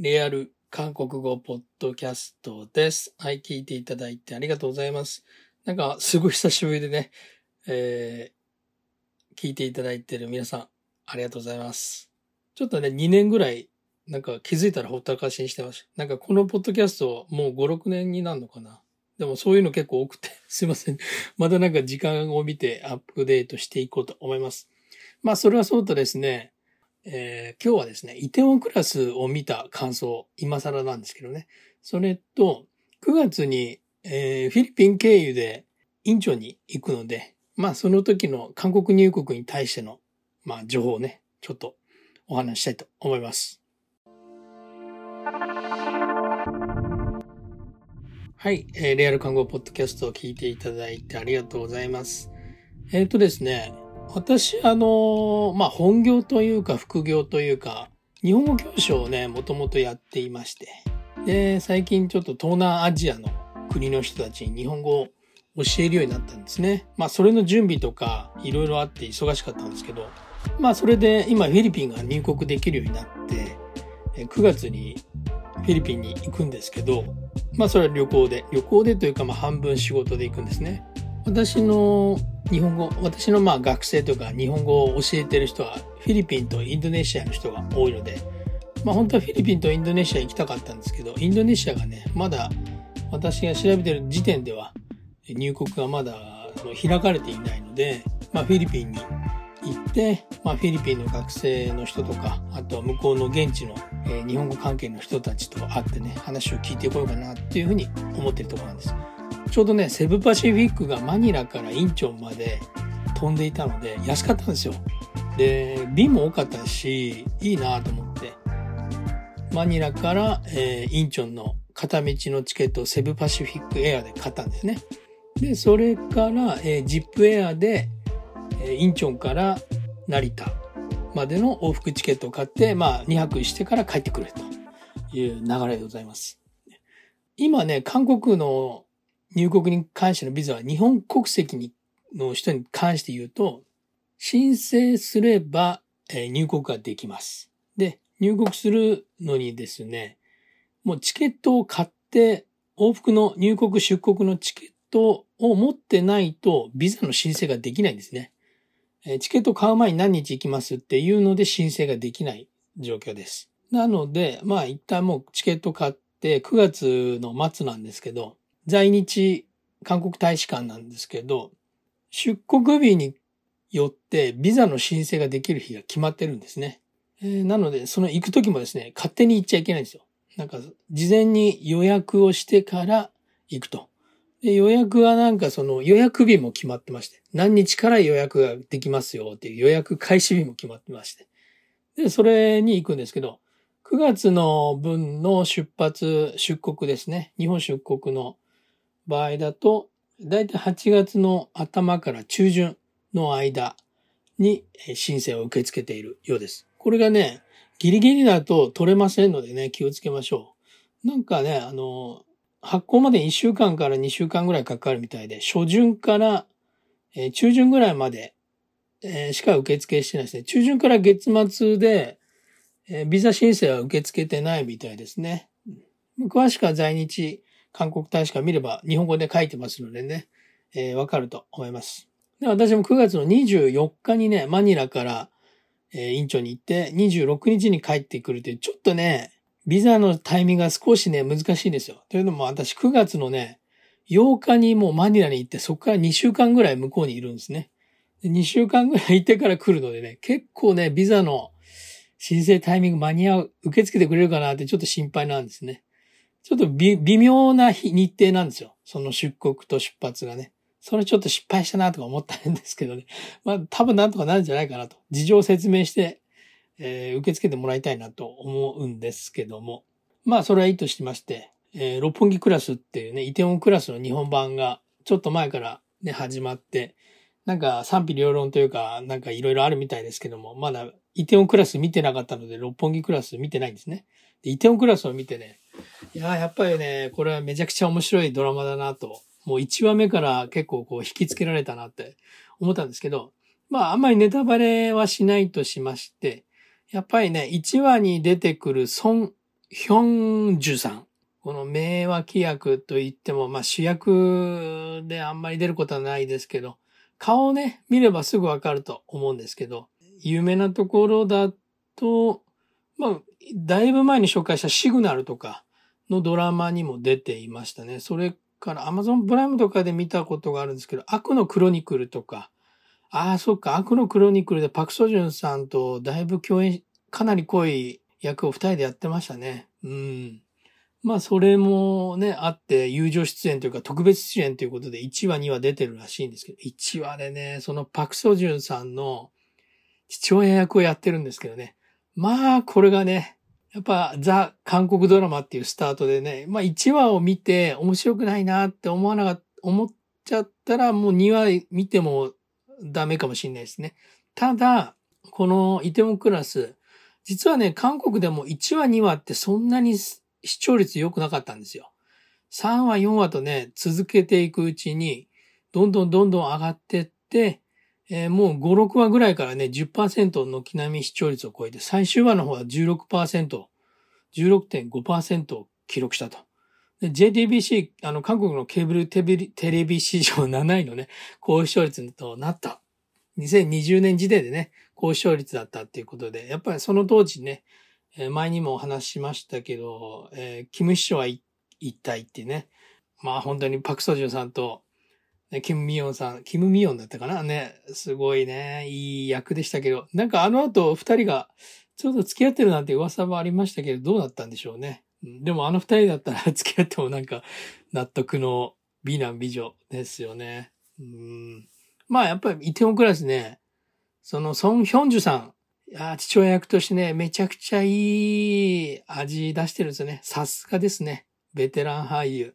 リアル韓国語ポッドキャストです。はい、聞いていただいてありがとうございます。なんか、すごい久しぶりでね、えー、聞いていただいてる皆さん、ありがとうございます。ちょっとね、2年ぐらい、なんか気づいたらほったらかしにしてました。なんかこのポッドキャスト、もう5、6年になるのかな。でもそういうの結構多くて、すいません。またなんか時間を見てアップデートしていこうと思います。まあ、それはそうとですね、えー今日はですね、イテウォンクラスを見た感想、今更なんですけどね。それと、9月に、えーフィリピン経由でインチョンに行くので、まあその時の韓国入国に対しての、まあ情報をね、ちょっとお話したいと思います。はい、えーレアル看護ポッドキャストを聞いていただいてありがとうございます。えっ、とですね、私、あの、まあ、本業というか副業というか、日本語教師をね、もともとやっていまして、で、最近ちょっと東南アジアの国の人たちに日本語を教えるようになったんですね。まあ、それの準備とか、いろいろあって忙しかったんですけど、まあ、それで今フィリピンが入国できるようになって、9月にフィリピンに行くんですけど、まあ、それは旅行で、旅行でというか、まあ、半分仕事で行くんですね。私の日本語、私のまあ学生とか日本語を教えてる人はフィリピンとインドネシアの人が多いので、まあ本当はフィリピンとインドネシア行きたかったんですけど、インドネシアがね、まだ私が調べてる時点では入国がまだ開かれていないので、まあフィリピンに行って、まあフィリピンの学生の人とか、あとは向こうの現地の、え日本語関係の人たちと会ってね、話を聞いていこうかなっていうふうに思ってるところなんです。ちょうどね、セブパシフィックがマニラからインチョンまで飛んでいたので、安かったんですよ。で、便も多かったし、いいなと思って。マニラから、えーインチョンの片道のチケットをセブパシフィックエアで買ったんですね。で、それから、えージップエアで、えーインチョンから成田までの往復チケットを買って、まあ、2泊してから帰ってくるという流れでございます。今ね、韓国の入国に関してのビザは日本国籍にの人に関して言うと、申請すれば、え入国ができます。で、入国するのにですね、もうチケットを買って、往復の入国出国のチケットを持ってないと、ビザの申請ができないんですね。えチケットを買う前に何日行きますっていうので申請ができない状況です。なので、まあ一旦もうチケット買って9月の末なんですけど、在日韓国大使館なんですけど、出国日によってビザの申請ができる日が決まってるんですね。えーなので、その行く時もですね、勝手に行っちゃいけないんですよ。なんか、事前に予約をしてから行くと。で予約はなんかその予約日も決まってまして、何日から予約ができますよっていう予約開始日も決まってまして。で、それに行くんですけど、9月の分の出発、出国ですね。日本出国の場合だと、だいたい8月の頭から中旬の間に申請を受け付けているようです。これがね、ギリギリだと取れませんのでね、気をつけましょう。なんかね、あの、発行まで1週間から2週間ぐらいかかるみたいで、初旬から、中旬ぐらいまで、しか受付してないですね。中旬から月末で、ビザ申請は受け付けてないみたいですね。詳しくは在日韓国大使館見れば日本語で書いてますのでね、えーわかると思います。で私も9月の24日にね、マニラから、えー、インチョンに行って、26日に帰ってくるという、ちょっとね、ビザのタイミングが少しね、難しいんですよ。というのも私9月のね、8日にもうマニラに行って、そこから2週間ぐらい向こうにいるんですね。で2週間ぐらいいてから来るのでね、結構ね、ビザの申請タイミング間に合う、受け付けてくれるかなってちょっと心配なんですね。ちょっと微妙な日日程なんですよ。その出国と出発がね。それちょっと失敗したなとか思ったんですけどね。まあ多分なんとかなるんじゃないかなと。事情を説明して、えー受け付けてもらいたいなと思うんですけども。まあそれはいいとしまして、えー六本木クラスっていうね、イテウォンクラスの日本版がちょっと前からね、始まって、なんか賛否両論というか、なんかいろいろあるみたいですけども、まだイテウォンクラス見てなかったので、六本木クラス見てないんですね。で、イテウォンクラスを見てね、いややっぱりね、これはめちゃくちゃ面白いドラマだなと、もう1話目から結構こう引きつけられたなって思ったんですけど、まああんまりネタバレはしないとしまして、やっぱりね、1話に出てくるソン・ヒョンジュさん。この名脇役といっても、まあ主役であんまり出ることはないですけど、顔をね、見ればすぐわかると思うんですけど、有名なところだと、まあ、だいぶ前に紹介したシグナルとかのドラマにも出ていましたね。それからアマゾンプライムとかで見たことがあるんですけど、悪のクロニクルとか、ああ、そっか、悪のクロニクルでパクソジュンさんとだいぶ共演、かなり濃い役を二人でやってましたね。うん。まあ、それもね、あって、友情出演というか特別出演ということで1話2話出てるらしいんですけど、1話でね、そのパクソジュンさんの父親役をやってるんですけどね。まあ、これがね、やっぱザ・韓国ドラマっていうスタートでね、まあ1話を見て面白くないなって思わなかった、思っちゃったらもう2話見てもダメかもしれないですね。ただ、このイテモクラス、実はね、韓国でも1話2話ってそんなに視聴率良くなかったんですよ。3話4話とね、続けていくうちに、どんどんどんどん上がってって、えー、もう5、6話ぐらいからね、10%の軒並み視聴率を超えて、最終話の方は16%、16.5%を記録したと。JTBC、あの、韓国のケーブルテレビ史上7位のね、高視聴率となった。2020年時点でね、高視聴率だったっていうことで、やっぱりその当時ね、前にもお話しましたけど、えー、キム秘書は一体ってね、まあ本当にパクソジュンさんと、ね、キムミヨンさん、キムミヨンだったかな？ね、すごいね、いい役でしたけど、なんかあの後二人がちょっと付き合ってるなんて噂もありましたけど、どうだったんでしょうね？でもあの二人だったら 付き合ってもなんか納得の美男美女ですよね。うんまあやっぱりイテウォンクラスね、そのソン・ヒョンジュさん、いや父親役としてね、めちゃくちゃいい味出してるんですよね。さすがですね。ベテラン俳優。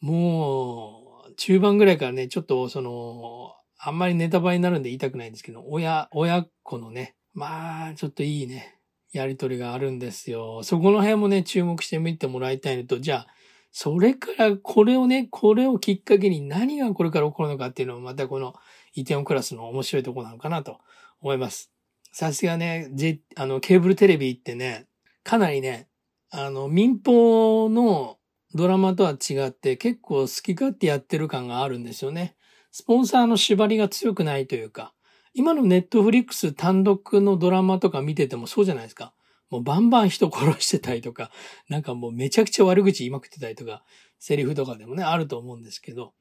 もう、中盤ぐらいからね、ちょっとその、あんまりネタバレになるんで言いたくないんですけど、親、親子のね、まあ、ちょっといいね、やりとりがあるんですよ。そこの辺もね、注目してみてもらいたいのと、じゃあ、それからこれをね、これをきっかけに何がこれから起こるのかっていうのをまたこのイテオンクラスの面白いとこなのかなと思います。さすがね、J、あの、ケーブルテレビってね、かなりね、あの、民放のドラマとは違って結構好き勝手やってる感があるんですよね。スポンサーの縛りが強くないというか、今のネットフリックス単独のドラマとか見ててもそうじゃないですか。もうバンバン人殺してたりとか、なんかもうめちゃくちゃ悪口言いまくってたりとか、セリフとかでもね、あると思うんですけど、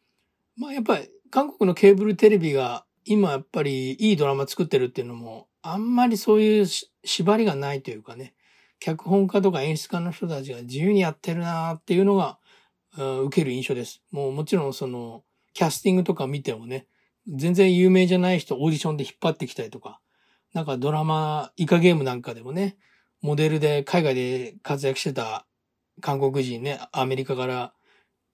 まあやっぱり韓国のケーブルテレビが今やっぱりいいドラマ作ってるっていうのもあんまりそういう縛りがないというかね、脚本家とか演出家の人たちが自由にやってるなっていうのが、うん、受ける印象です。もうもちろんその、キャスティングとか見てもね、全然有名じゃない人オーディションで引っ張ってきたりとか、なんかドラマ、イカゲームなんかでもね、モデルで海外で活躍してた韓国人ね、アメリカから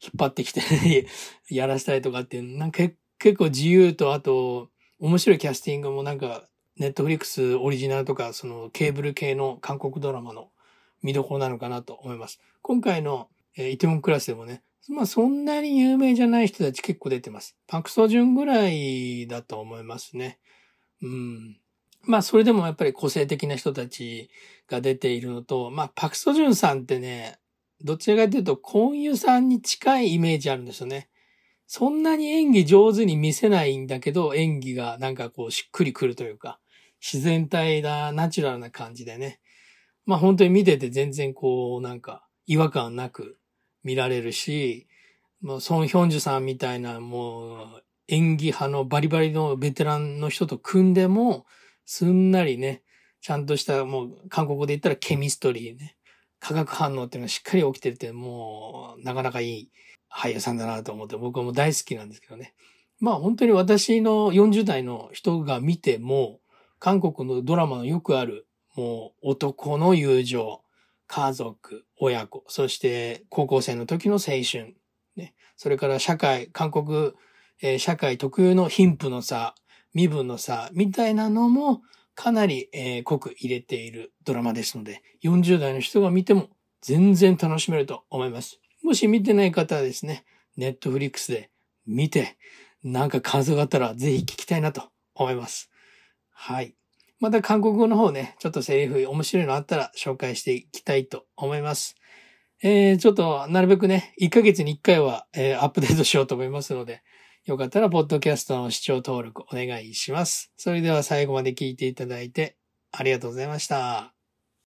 引っ張ってきて やらせたりとかっていう、なんか結構自由と、あと、面白いキャスティングもなんかネットフリックスオリジナルとか、そのケーブル系の韓国ドラマの見どころなのかなと思います。今回の、えー、イテウォンクラスでもね、まあそんなに有名じゃない人たち結構出てます。パクソジュンぐらいだと思いますね。うん。まあそれでもやっぱり個性的な人たちが出ているのと、まあパクソジュンさんってね、どちらかというと、コンユさんに近いイメージあるんですよね。そんなに演技上手に見せないんだけど、演技がなんかこうしっくりくるというか、自然体な、ナチュラルな感じでね。まあ本当に見てて全然こう、なんか違和感なく見られるし、もうソン・ヒョンジュさんみたいなもう演技派のバリバリのベテランの人と組んでも、すんなりね、ちゃんとしたもう韓国語で言ったらケミストリーね、化学反応っていうのがしっかり起きてて、もうなかなかいい俳優さんだなと思って僕はもう大好きなんですけどね。まあ本当に私の40代の人が見ても、韓国のドラマのよくある、もう男の友情、家族、親子、そして高校生の時の青春、ね、それから社会、韓国、えー、社会特有の貧富の差、身分の差、みたいなのもかなり、えー、濃く入れているドラマですので、40代の人が見ても全然楽しめると思います。もし見てない方はですね、ネットフリックスで見て、なんか感想があったらぜひ聞きたいなと思います。はい。また韓国語の方ね、ちょっとセリフ面白いのあったら紹介していきたいと思います。えー、ちょっとなるべくね、1ヶ月に1回は、えー、アップデートしようと思いますので、よかったら、ポッドキャストの視聴登録お願いします。それでは最後まで聞いていただいてありがとうございました。